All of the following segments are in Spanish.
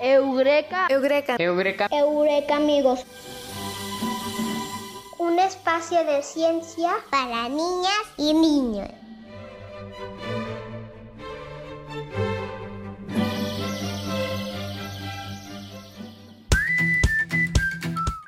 Eureka. Eureka. Eureka. Eureka, amigos. Un espacio de ciencia para niñas y niños.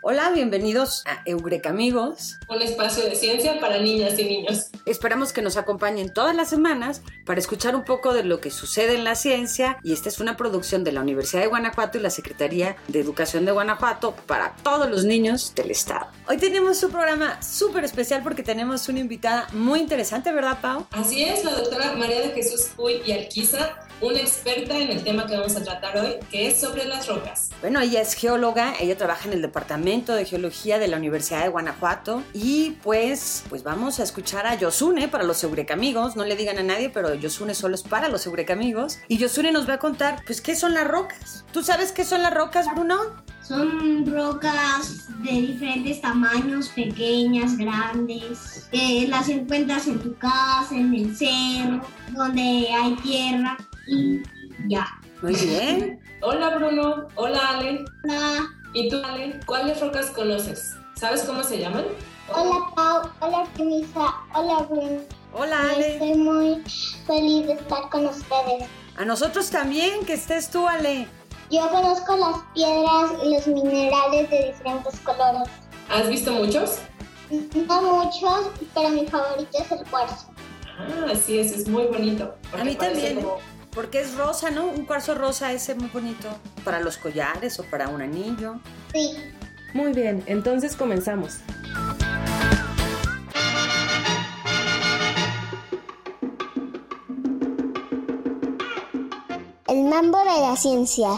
Hola, bienvenidos a Eureka Amigos. Un espacio de ciencia para niñas y niños. Esperamos que nos acompañen todas las semanas para escuchar un poco de lo que sucede en la ciencia y esta es una producción de la Universidad de Guanajuato y la Secretaría de Educación de Guanajuato para todos los niños del estado. Hoy tenemos un programa súper especial porque tenemos una invitada muy interesante, ¿verdad, Pau? Así es, la doctora María de Jesús Puy y Alquiza, una experta en el tema que vamos a tratar hoy, que es sobre las rocas. Bueno, ella es geóloga, ella trabaja en el Departamento de Geología de la Universidad de Guanajuato y pues, pues vamos a escuchar a Yosune para los Eureka Amigos, no le digan a nadie, pero Yosune solo es para los Eureka Amigos y Yosune nos va a contar pues qué son las rocas. ¿Tú sabes qué son las rocas, Bruno? Son rocas de diferentes tamaños, pequeñas, grandes, que las encuentras en tu casa, en el cerro, donde hay tierra y ya. Muy bien. Hola Bruno, hola Ale. Hola. ¿Y tú Ale? ¿Cuáles rocas conoces? ¿Sabes cómo se llaman? Hola Pau, hola Camisa, hola Bruno. Hola Ale. Estoy muy feliz de estar con ustedes. A nosotros también, que estés tú Ale. Yo conozco las piedras y los minerales de diferentes colores. ¿Has visto muchos? No muchos, pero mi favorito es el cuarzo. Ah, así es, es muy bonito. A mí también. Como... Porque es rosa, ¿no? Un cuarzo rosa ese muy bonito. Para los collares o para un anillo. Sí. Muy bien, entonces comenzamos. El mambo de la ciencia.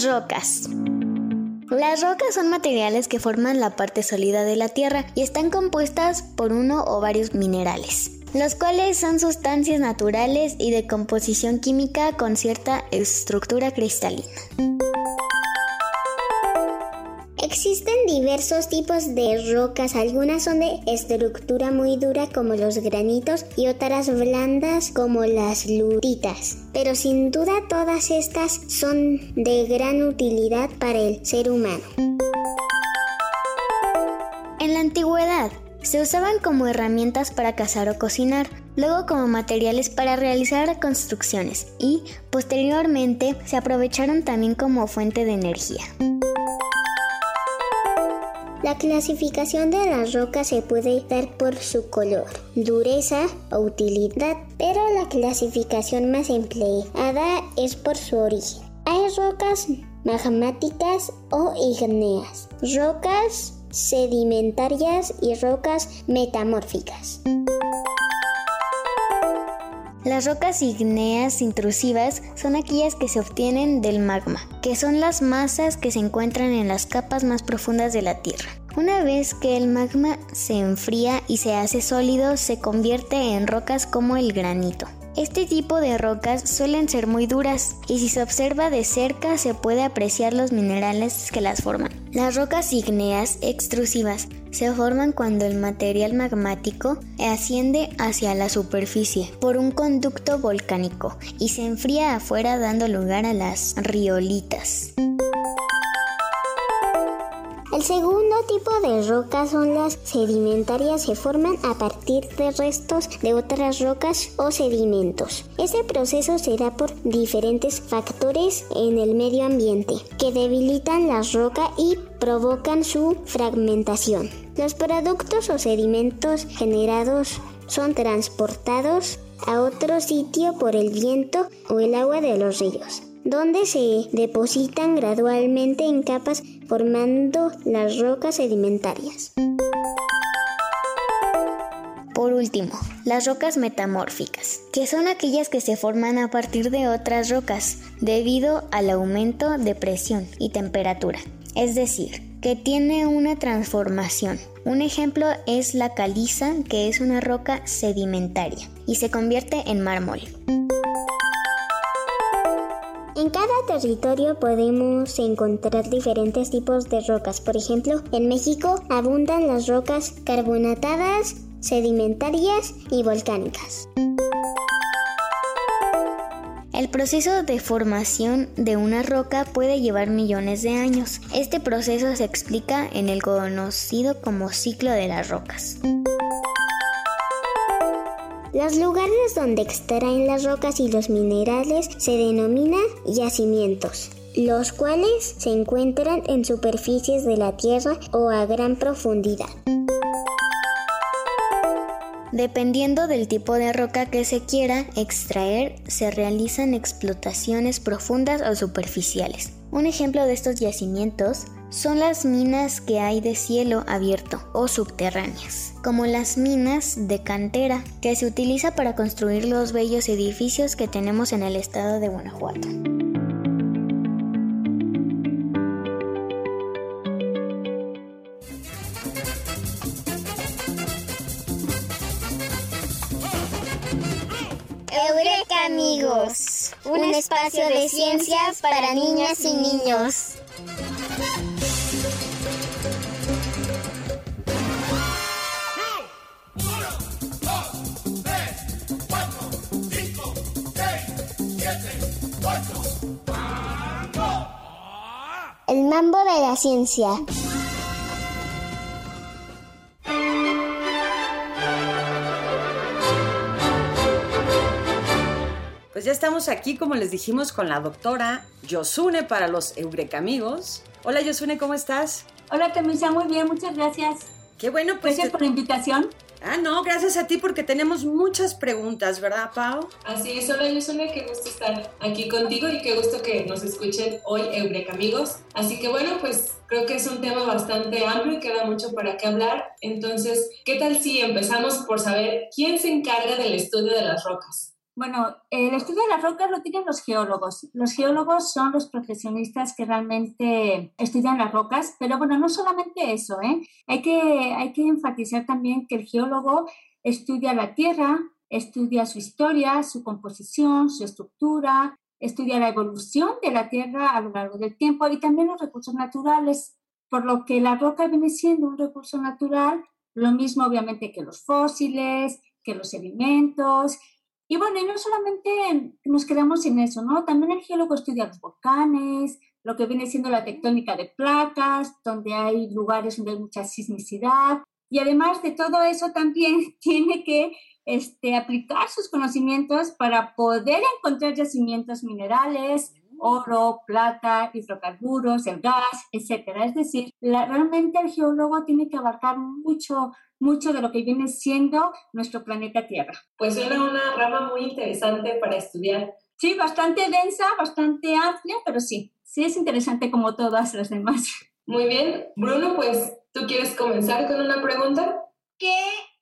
Las rocas. Las rocas son materiales que forman la parte sólida de la Tierra y están compuestas por uno o varios minerales, los cuales son sustancias naturales y de composición química con cierta estructura cristalina. Existen diversos tipos de rocas, algunas son de estructura muy dura como los granitos y otras blandas como las lutitas. Pero sin duda todas estas son de gran utilidad para el ser humano. En la antigüedad, se usaban como herramientas para cazar o cocinar, luego como materiales para realizar construcciones y, posteriormente, se aprovecharon también como fuente de energía. La clasificación de las rocas se puede dar por su color, dureza o utilidad, pero la clasificación más empleada es por su origen. Hay rocas magmáticas o ígneas, rocas sedimentarias y rocas metamórficas. Las rocas ígneas intrusivas son aquellas que se obtienen del magma, que son las masas que se encuentran en las capas más profundas de la Tierra. Una vez que el magma se enfría y se hace sólido, se convierte en rocas como el granito. Este tipo de rocas suelen ser muy duras y si se observa de cerca se puede apreciar los minerales que las forman. Las rocas ígneas extrusivas se forman cuando el material magmático asciende hacia la superficie por un conducto volcánico y se enfría afuera dando lugar a las riolitas. El segundo tipo de rocas son las sedimentarias, se forman a partir de restos de otras rocas o sedimentos. Este proceso se da por diferentes factores en el medio ambiente que debilitan la roca y provocan su fragmentación. Los productos o sedimentos generados son transportados a otro sitio por el viento o el agua de los ríos donde se depositan gradualmente en capas formando las rocas sedimentarias. Por último, las rocas metamórficas, que son aquellas que se forman a partir de otras rocas debido al aumento de presión y temperatura, es decir, que tiene una transformación. Un ejemplo es la caliza, que es una roca sedimentaria y se convierte en mármol. En cada territorio podemos encontrar diferentes tipos de rocas. Por ejemplo, en México abundan las rocas carbonatadas, sedimentarias y volcánicas. El proceso de formación de una roca puede llevar millones de años. Este proceso se explica en el conocido como ciclo de las rocas. Los lugares donde extraen las rocas y los minerales se denominan yacimientos, los cuales se encuentran en superficies de la Tierra o a gran profundidad. Dependiendo del tipo de roca que se quiera extraer, se realizan explotaciones profundas o superficiales. Un ejemplo de estos yacimientos son las minas que hay de cielo abierto o subterráneas, como las minas de cantera, que se utiliza para construir los bellos edificios que tenemos en el estado de Guanajuato. Eureka amigos, un espacio de ciencias para niñas y niños. Mambo de la ciencia. Pues ya estamos aquí, como les dijimos, con la doctora Yosune para los Eureka amigos. Hola Yosune, ¿cómo estás? Hola Camisa, muy bien, muchas gracias. Qué bueno, pues... Gracias por la invitación. Ah, no, gracias a ti porque tenemos muchas preguntas, ¿verdad, Pau? Así es, hola Yusune, qué gusto estar aquí contigo y qué gusto que nos escuchen hoy, Eureka amigos. Así que bueno, pues creo que es un tema bastante amplio y queda mucho para qué hablar. Entonces, ¿qué tal si empezamos por saber quién se encarga del estudio de las rocas? Bueno, el estudio de las rocas lo tienen los geólogos. Los geólogos son los profesionistas que realmente estudian las rocas, pero bueno, no solamente eso, ¿eh? Hay que, hay que enfatizar también que el geólogo estudia la tierra, estudia su historia, su composición, su estructura, estudia la evolución de la tierra a lo largo del tiempo y también los recursos naturales, por lo que la roca viene siendo un recurso natural, lo mismo obviamente que los fósiles, que los sedimentos y bueno, y no solamente nos quedamos en eso, ¿no? También el geólogo estudia los volcanes, lo que viene siendo la tectónica de placas, donde hay lugares donde hay mucha sismicidad. Y además de todo eso, también tiene que este, aplicar sus conocimientos para poder encontrar yacimientos minerales, oro, plata, hidrocarburos, el gas, etcétera. Es decir, la- realmente el geólogo tiene que abarcar mucho, mucho de lo que viene siendo nuestro planeta Tierra. Pues suena una rama muy interesante para estudiar. Sí, bastante densa, bastante amplia, pero sí, sí es interesante como todas las demás. Muy bien, Bruno, pues tú quieres comenzar con una pregunta. ¿Qué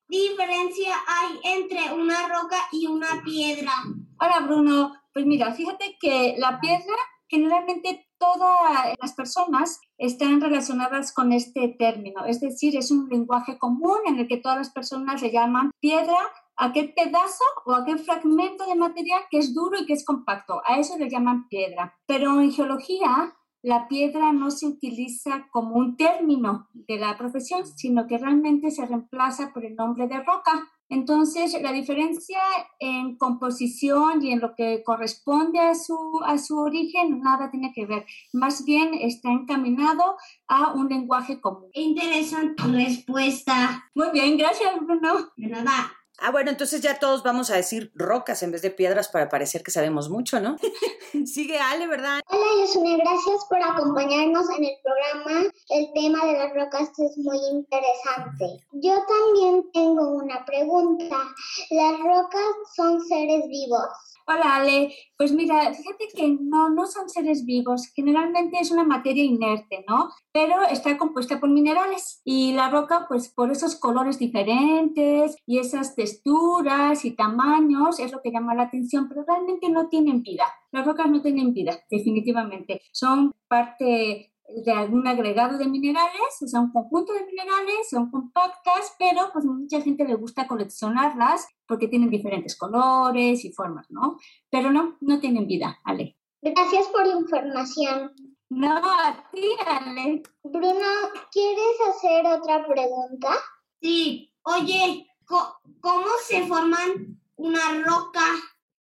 diferencia hay entre una roca y una piedra? Ahora, Bruno, pues mira, fíjate que la piedra, generalmente todas las personas están relacionadas con este término, es decir, es un lenguaje común en el que todas las personas le llaman piedra aquel pedazo o aquel fragmento de material que es duro y que es compacto, a eso le llaman piedra. Pero en geología, la piedra no se utiliza como un término de la profesión, sino que realmente se reemplaza por el nombre de roca. Entonces, la diferencia en composición y en lo que corresponde a su, a su origen nada tiene que ver. Más bien está encaminado a un lenguaje común. Interesante respuesta. Muy bien, gracias, Bruno. De nada. Ah, bueno, entonces ya todos vamos a decir rocas en vez de piedras para parecer que sabemos mucho, ¿no? Sigue Ale, ¿verdad? Hola Yosune, gracias por acompañarnos en el programa. El tema de las rocas es muy interesante. Yo también tengo una pregunta. ¿Las rocas son seres vivos? Hola, Ale. Pues mira, fíjate que no, no son seres vivos. Generalmente es una materia inerte, ¿no? Pero está compuesta por minerales. Y la roca, pues por esos colores diferentes y esas texturas y tamaños, es lo que llama la atención, pero realmente no tienen vida. Las rocas no tienen vida, definitivamente. Son parte de algún agregado de minerales, o sea, un conjunto de minerales, son compactas, pero pues mucha gente le gusta coleccionarlas porque tienen diferentes colores y formas, ¿no? Pero no, no tienen vida, Ale. Gracias por la información. No, a ti, Ale. Bruno, ¿quieres hacer otra pregunta? Sí. Oye, ¿cómo se forman una roca?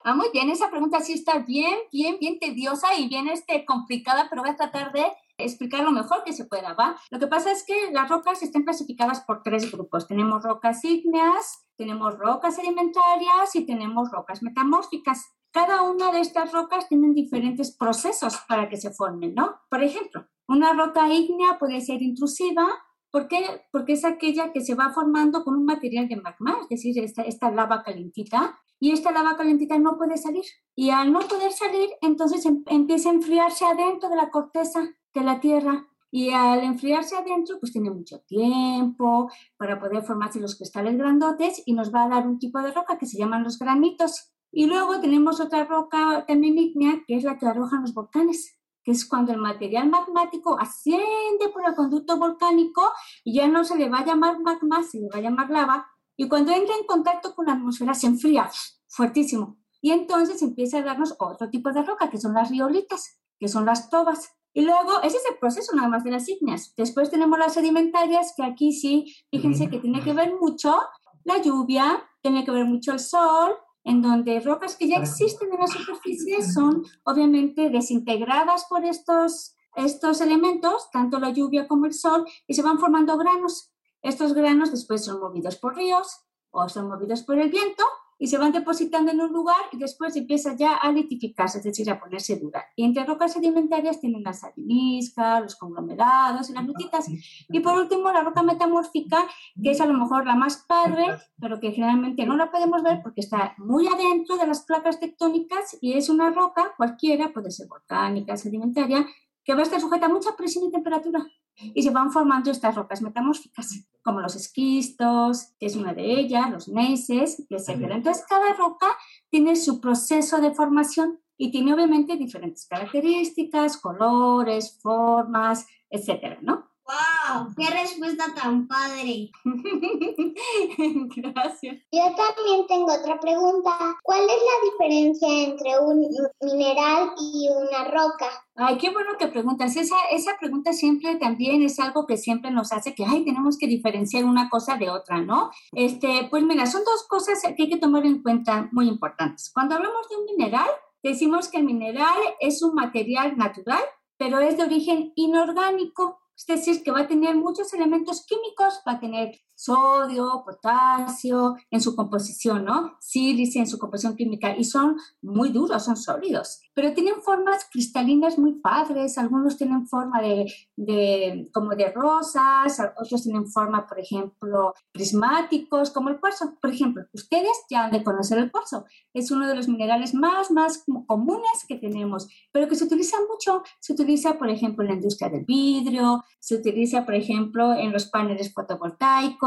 Ah, muy bien, esa pregunta sí está bien, bien, bien tediosa y bien este, complicada, pero voy a tratar de explicar lo mejor que se pueda, ¿va? Lo que pasa es que las rocas están clasificadas por tres grupos. Tenemos rocas ígneas, tenemos rocas sedimentarias y tenemos rocas metamórficas. Cada una de estas rocas tienen diferentes procesos para que se formen, ¿no? Por ejemplo, una roca ígnea puede ser intrusiva, ¿Por qué? Porque es aquella que se va formando con un material de magma, es decir, esta, esta lava calentita, y esta lava calentita no puede salir. Y al no poder salir, entonces em, empieza a enfriarse adentro de la corteza de la Tierra. Y al enfriarse adentro, pues tiene mucho tiempo para poder formarse los cristales grandotes y nos va a dar un tipo de roca que se llaman los granitos. Y luego tenemos otra roca también ígnea, que es la que arrojan los volcanes, que es cuando el material magmático asciende por el conducto volcánico y ya no se le va a llamar magma, se le va a llamar lava, y cuando entra en contacto con la atmósfera se enfría fuertísimo. Y entonces empieza a darnos otro tipo de roca, que son las riolitas, que son las tobas. Y luego, ese es el proceso nada más de las ígneas. Después tenemos las sedimentarias, que aquí sí, fíjense que tiene que ver mucho la lluvia, tiene que ver mucho el sol, en donde rocas que ya existen en la superficie son obviamente desintegradas por estos, estos elementos, tanto la lluvia como el sol, y se van formando granos. Estos granos después son movidos por ríos o son movidos por el viento y se van depositando en un lugar y después empieza ya a litificarse, es decir, a ponerse dura. Y entre rocas sedimentarias tienen las areniscas, los conglomerados y las lutitas. Y por último, la roca metamórfica, que es a lo mejor la más padre, pero que generalmente no la podemos ver porque está muy adentro de las placas tectónicas y es una roca cualquiera, puede ser volcánica, sedimentaria, que va a estar sujeta a mucha presión y temperatura y se van formando estas rocas metamórficas, como los esquistos, que es una de ellas, los neises, etc. Entonces, cada roca tiene su proceso de formación y tiene obviamente diferentes características, colores, formas, etcétera, ¿no? ¡Wow! ¡Qué respuesta tan padre! Gracias. Yo también tengo otra pregunta. ¿Cuál es la diferencia entre un mineral y una roca? Ay, qué bueno que preguntas. Esa, esa pregunta siempre también es algo que siempre nos hace que, ay, tenemos que diferenciar una cosa de otra, ¿no? Este, pues mira, son dos cosas que hay que tomar en cuenta muy importantes. Cuando hablamos de un mineral, decimos que el mineral es un material natural, pero es de origen inorgánico es decir, que va a tener muchos elementos químicos, va a tener sodio, potasio en su composición, ¿no? Sílice en su composición química y son muy duros, son sólidos, pero tienen formas cristalinas muy padres, algunos tienen forma de, de como de rosas, otros tienen forma, por ejemplo, prismáticos, como el cuarzo. Por ejemplo, ustedes ya han de conocer el cuarzo, es uno de los minerales más, más comunes que tenemos, pero que se utiliza mucho, se utiliza, por ejemplo, en la industria del vidrio, se utiliza, por ejemplo, en los paneles fotovoltaicos,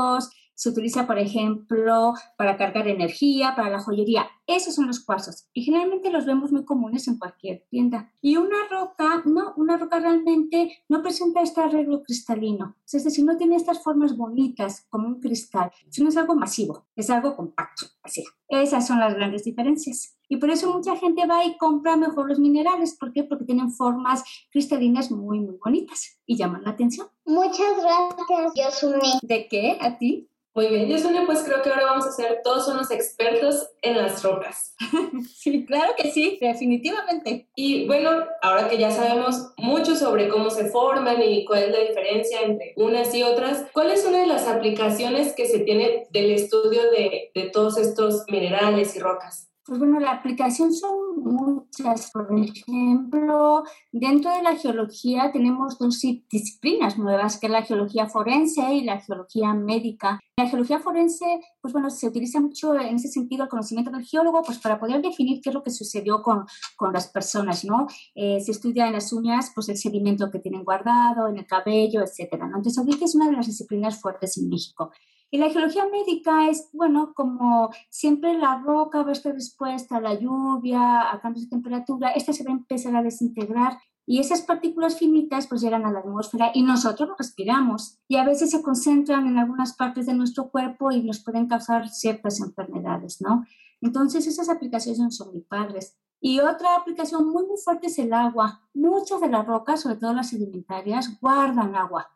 se utiliza, por ejemplo, para cargar energía, para la joyería. Esos son los cuarzos y generalmente los vemos muy comunes en cualquier tienda. Y una roca, no, una roca realmente no presenta este arreglo cristalino. Es decir, no tiene estas formas bonitas como un cristal, sino es algo masivo, es algo compacto, así. Esas son las grandes diferencias. Y por eso mucha gente va y compra mejor los minerales. ¿Por qué? Porque tienen formas cristalinas muy, muy bonitas y llaman la atención. Muchas gracias, Yosune. ¿De qué? ¿A ti? Muy bien, Yosune, pues creo que ahora vamos a ser todos unos expertos en las rocas. sí, claro que sí, definitivamente. Y bueno, ahora que ya sabemos mucho sobre cómo se forman y cuál es la diferencia entre unas y otras, ¿cuál es una de las aplicaciones que se tiene del estudio de, de todos estos minerales y rocas? Pues bueno, la aplicación son muchas. Por ejemplo, dentro de la geología tenemos dos disciplinas nuevas, que es la geología forense y la geología médica. La geología forense, pues bueno, se utiliza mucho en ese sentido el conocimiento del geólogo, pues para poder definir qué es lo que sucedió con, con las personas, ¿no? Eh, se estudia en las uñas, pues el sedimento que tienen guardado, en el cabello, etcétera, ¿no? Entonces, ahorita es una de las disciplinas fuertes en México. Y la geología médica es, bueno, como siempre la roca va a estar expuesta a la lluvia, a cambios de temperatura, esta se va a empezar a desintegrar y esas partículas finitas pues llegan a la atmósfera y nosotros lo respiramos y a veces se concentran en algunas partes de nuestro cuerpo y nos pueden causar ciertas enfermedades, ¿no? Entonces esas aplicaciones son muy padres. Y otra aplicación muy, muy fuerte es el agua. Muchas de las rocas, sobre todo las sedimentarias, guardan agua.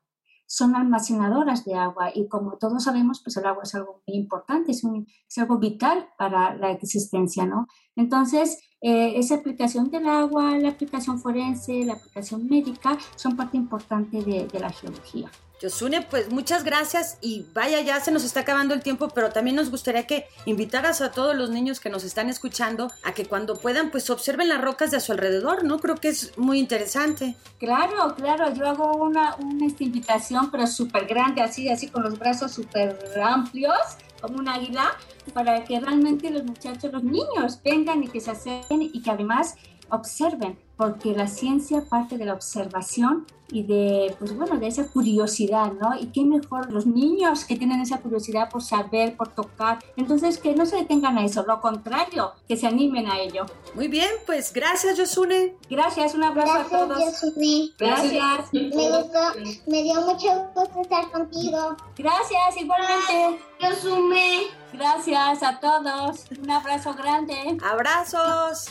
Son almacenadoras de agua y como todos sabemos, pues el agua es algo muy importante, es, es algo vital para la existencia, ¿no? Entonces, eh, esa aplicación del agua, la aplicación forense, la aplicación médica, son parte importante de la geología. Yosune, pues muchas gracias y vaya, ya se nos está acabando el tiempo, pero también nos gustaría que invitaras a todos los niños que nos están escuchando a que cuando puedan, pues observen las rocas de a su alrededor, ¿no? Creo que es muy interesante. Claro, claro, yo hago una, una invitación, pero súper grande, así, así con los brazos súper amplios, como un águila, para que realmente los muchachos, los niños vengan y que se acerquen y que además observen, porque la ciencia parte de la observación y de, pues bueno, de esa curiosidad, ¿no? Y qué mejor los niños que tienen esa curiosidad por saber, por tocar. Entonces, que no se detengan a eso, lo contrario, que se animen a ello. Muy bien, pues gracias, Yosune. Gracias, un abrazo gracias, a todos. Yosune. Gracias. Me gustó, me dio mucho gusto estar contigo. Gracias, igualmente. Yosune. Gracias a todos. Un abrazo grande. Abrazos.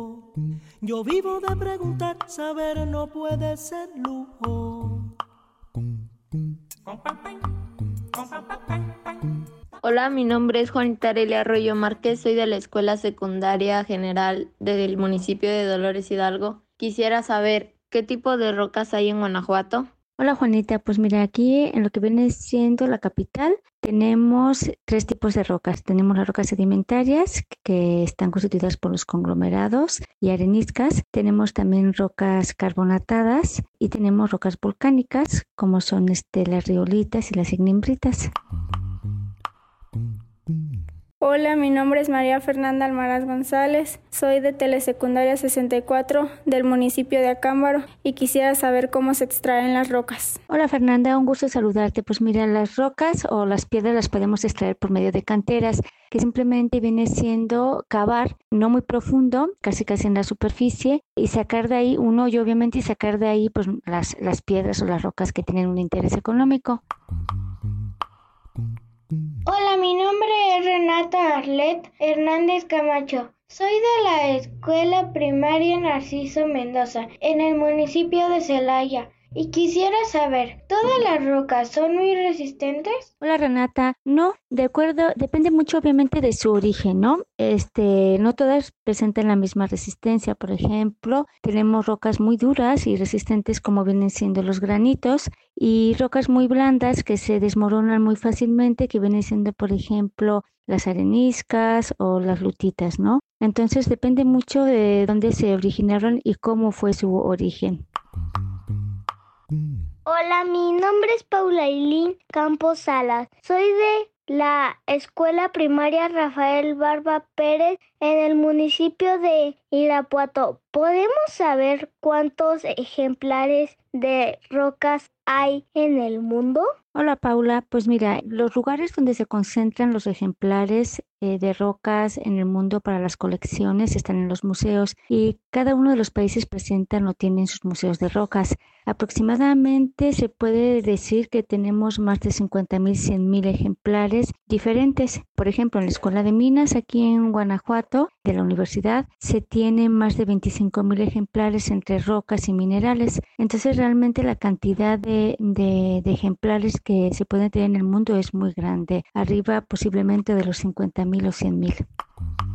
Yo vivo de preguntar, saber no puede ser lujo. Hola, mi nombre es Juanita Arelia Arroyo Márquez, soy de la Escuela Secundaria General del municipio de Dolores Hidalgo. Quisiera saber qué tipo de rocas hay en Guanajuato. Hola Juanita, pues mira, aquí en lo que viene siendo la capital tenemos tres tipos de rocas. Tenemos las rocas sedimentarias que están constituidas por los conglomerados y areniscas. Tenemos también rocas carbonatadas y tenemos rocas volcánicas como son este, las riolitas y las ignimbritas. Hola, mi nombre es María Fernanda Almaraz González, soy de Telesecundaria 64 del municipio de Acámbaro y quisiera saber cómo se extraen las rocas. Hola Fernanda, un gusto saludarte. Pues mira, las rocas o las piedras las podemos extraer por medio de canteras, que simplemente viene siendo cavar no muy profundo, casi casi en la superficie, y sacar de ahí un hoyo obviamente y sacar de ahí pues las, las piedras o las rocas que tienen un interés económico. Arlet Hernández Camacho. Soy de la Escuela Primaria Narciso Mendoza, en el municipio de Celaya. Y quisiera saber, ¿todas las rocas son muy resistentes? Hola Renata, no, de acuerdo, depende mucho obviamente de su origen, ¿no? Este, no todas presentan la misma resistencia, por ejemplo, tenemos rocas muy duras y resistentes como vienen siendo los granitos y rocas muy blandas que se desmoronan muy fácilmente, que vienen siendo, por ejemplo, las areniscas o las lutitas, ¿no? Entonces depende mucho de dónde se originaron y cómo fue su origen. Hola, mi nombre es Paula Ailín Campos Salas. Soy de la Escuela Primaria Rafael Barba Pérez en el municipio de Irapuato. ¿Podemos saber cuántos ejemplares de rocas hay en el mundo? Hola Paula, pues mira, los lugares donde se concentran los ejemplares eh, de rocas en el mundo para las colecciones están en los museos y cada uno de los países presentan o tienen sus museos de rocas. Aproximadamente se puede decir que tenemos más de 50.000, 100.000 ejemplares diferentes. Por ejemplo, en la Escuela de Minas, aquí en Guanajuato, de la universidad, se tienen más de 25.000 ejemplares entre rocas y minerales. Entonces, realmente la cantidad de, de, ejemplares que se pueden tener en el mundo es muy grande, arriba posiblemente de los 50.000 o 100.000.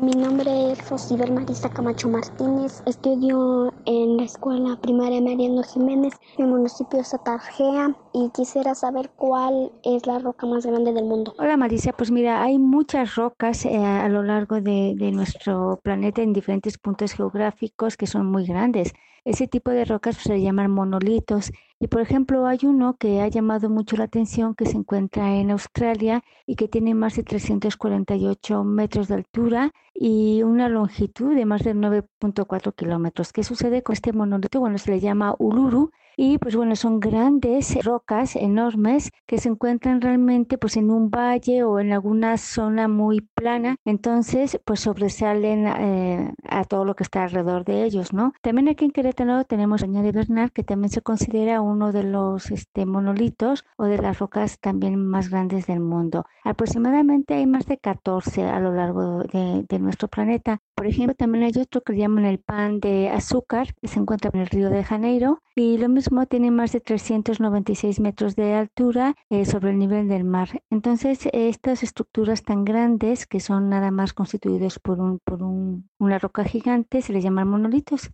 Mi nombre es Rosibel Marisa Camacho Martínez. Estudio en la escuela primaria Mariano Jiménez en el municipio de Satarjea y quisiera saber cuál es la roca más grande del mundo. Hola Marisa, pues mira, hay muchas rocas eh, a lo largo de, nuestro planeta en diferentes puntos geográficos que son muy grandes. Ese tipo de rocas se llaman monolitos. Y por ejemplo, hay uno que ha llamado mucho la atención que se encuentra en Australia y que tiene más de 348 metros de altura y una longitud de más de 9.4 kilómetros. ¿Qué sucede con este monolito? Bueno, se le llama Uluru y pues bueno, son grandes rocas enormes que se encuentran realmente pues en un valle o en alguna zona muy plana, entonces pues sobresalen eh, a todo lo que está alrededor de ellos, ¿no? También aquí en Querétaro tenemos Doña de Bernal que también se considera uno de los este, monolitos o de las rocas también más grandes del mundo. Aproximadamente hay más de 14 a lo largo de nuestro planeta. Por ejemplo, también hay otro que llaman el pan de azúcar, que se encuentra en el río de Janeiro, y lo mismo tiene más de 396 metros de altura eh, sobre el nivel del mar. Entonces, estas estructuras tan grandes, que son nada más constituidas por, un, por un, una roca gigante, se les llaman monolitos.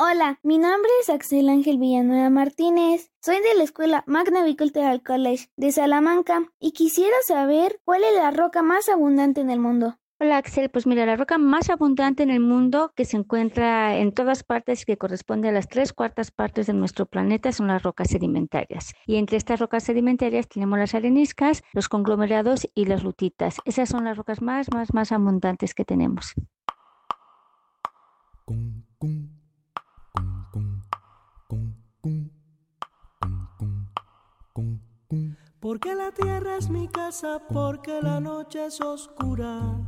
Hola, mi nombre es Axel Ángel Villanueva Martínez. Soy de la escuela Magna Cultural College de Salamanca y quisiera saber cuál es la roca más abundante en el mundo. Hola Axel, pues mira, la roca más abundante en el mundo que se encuentra en todas partes y que corresponde a las tres cuartas partes de nuestro planeta son las rocas sedimentarias. Y entre estas rocas sedimentarias tenemos las areniscas, los conglomerados y las lutitas. Esas son las rocas más, más, más abundantes que tenemos. Porque la tierra es mi casa, porque la noche es oscura.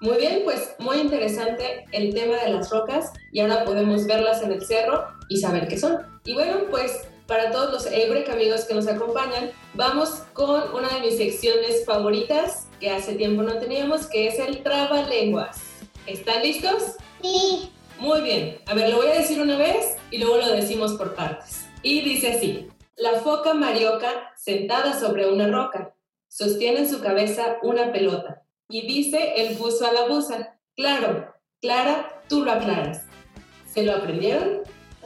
Muy bien, pues muy interesante el tema de las rocas y ahora podemos verlas en el cerro y saber qué son. Y bueno, pues para todos los Eureka amigos que nos acompañan, vamos con una de mis secciones favoritas que hace tiempo no teníamos, que es el trabalenguas. ¿Están listos? Sí. Muy bien. A ver, lo voy a decir una vez y luego lo decimos por partes. Y dice así. La foca marioca sentada sobre una roca sostiene en su cabeza una pelota y dice el buzo a la buza. Claro, Clara, tú lo aclaras. ¿Se lo aprendieron?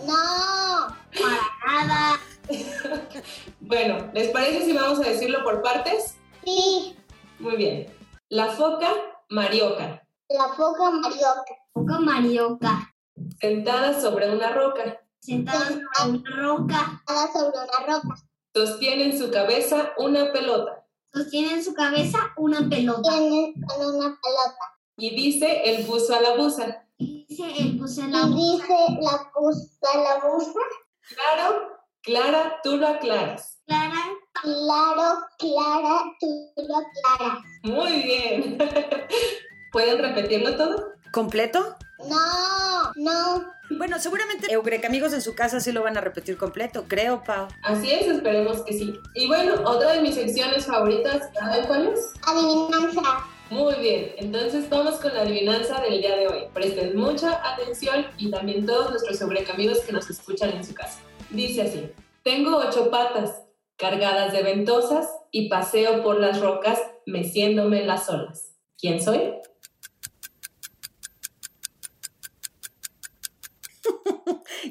No, para nada. bueno, ¿les parece si vamos a decirlo por partes? Sí. Muy bien. La foca marioca la foca marioca. Foca marioca. Sentada sobre una roca. Sentada sobre una roca. Sentada sobre una roca. Sostiene en su cabeza una pelota. Sostiene en su cabeza una pelota. Tiene una pelota. Y dice el buzo a la buza. Dice el buzo a la buza. Y dice la buza a la buza. Claro, Clara, tú lo aclaras. Clara. Claro, Clara, tú lo aclaras. Muy bien. ¿Pueden repetirlo todo? ¿Completo? No, no. Bueno, seguramente Eureka amigos en su casa sí lo van a repetir completo, creo, Pau. Así es, esperemos que sí. Y bueno, otra de mis secciones favoritas, ¿saben cuál es? Adivinanza. Muy bien, entonces vamos con la adivinanza del día de hoy. Presten mucha atención y también todos nuestros Eureka amigos que nos escuchan en su casa. Dice así, tengo ocho patas cargadas de ventosas y paseo por las rocas meciéndome en las olas. ¿Quién soy?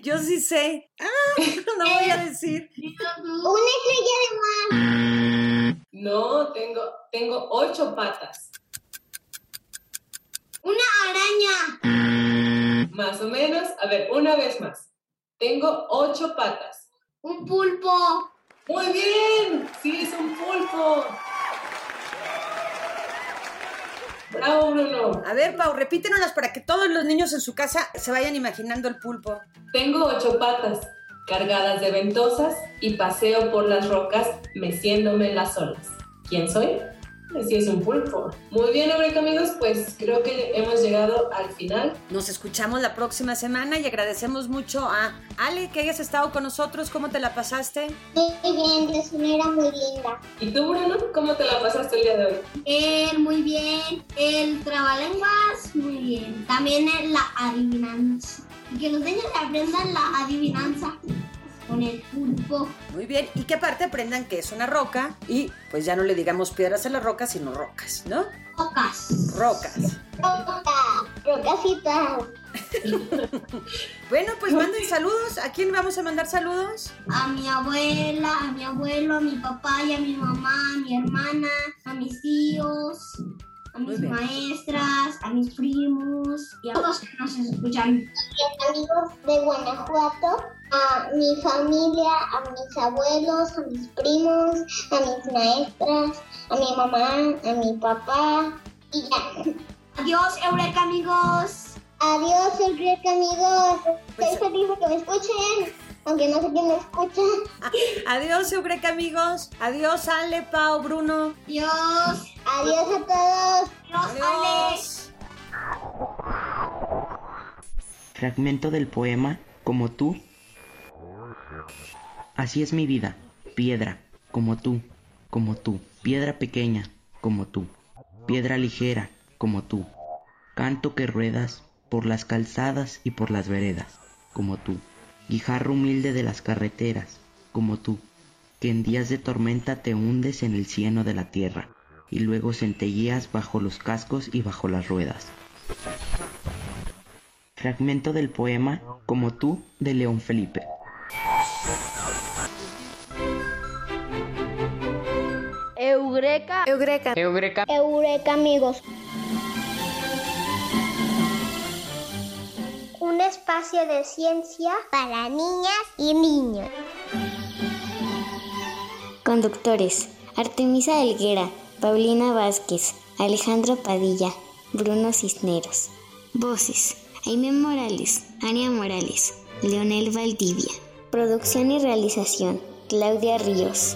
Yo sí sé. Ah, no voy a decir. Una estrella de mar. No, tengo, tengo ocho patas. Una araña. Más o menos. A ver, una vez más. Tengo ocho patas. Un pulpo. Muy bien. Sí, es un pulpo. Bravo, Bruno. A ver, Pau, repítenoslas para que todos los niños en su casa se vayan imaginando el pulpo. Tengo ocho patas cargadas de ventosas y paseo por las rocas meciéndome en las olas. ¿Quién soy? Así es un pulpo. Muy bien, Eureka amigos, pues creo que hemos llegado al final. Nos escuchamos la próxima semana y agradecemos mucho a Ale que hayas estado con nosotros. ¿Cómo te la pasaste? Muy bien, de una manera muy linda. ¿Y tú, Bruno? ¿Cómo te la pasaste el día de hoy? Él, muy bien. El trabalenguas, muy bien. También la adivinanza. Y que los niños aprendan la adivinanza con el pulpo. Muy bien, y que aparte aprendan que es una roca y pues ya no le digamos piedras a las rocas, sino rocas, ¿no? Rocas. Rocas. Roca, rocasita. bueno, pues manden saludos. ¿A quién vamos a mandar saludos? A mi abuela, a mi abuelo, a mi papá y a mi mamá, a mi hermana, a mis tíos, a mis maestras, a mis primos y a todos que nos escuchan. amigos de Guanajuato, a mi familia, a mis abuelos, a mis primos, a mis maestras, a mi mamá, a mi papá y ya. Adiós, Eureka amigos. Adiós, Eureka amigos. Estoy feliz de que me escuchen, aunque no sé quién me escucha. Adiós, Eureka amigos. Adiós, Ale, Pau, Bruno. Adiós. Adiós a todos. Adiós, Fragmento del poema Como tú. Así es mi vida, piedra, como tú, como tú, piedra pequeña, como tú, piedra ligera, como tú, canto que ruedas por las calzadas y por las veredas, como tú, guijarro humilde de las carreteras, como tú, que en días de tormenta te hundes en el cieno de la tierra y luego centelleas bajo los cascos y bajo las ruedas. Fragmento del poema Como tú de León Felipe. Eureka. Eureka. Eureka. Eureka, amigos. Un espacio de ciencia para niñas y niños. Conductores: Artemisa Elguera, Paulina Vázquez, Alejandro Padilla, Bruno Cisneros. Voces: Aime Morales, Ania Morales, Leonel Valdivia. Producción y realización: Claudia Ríos.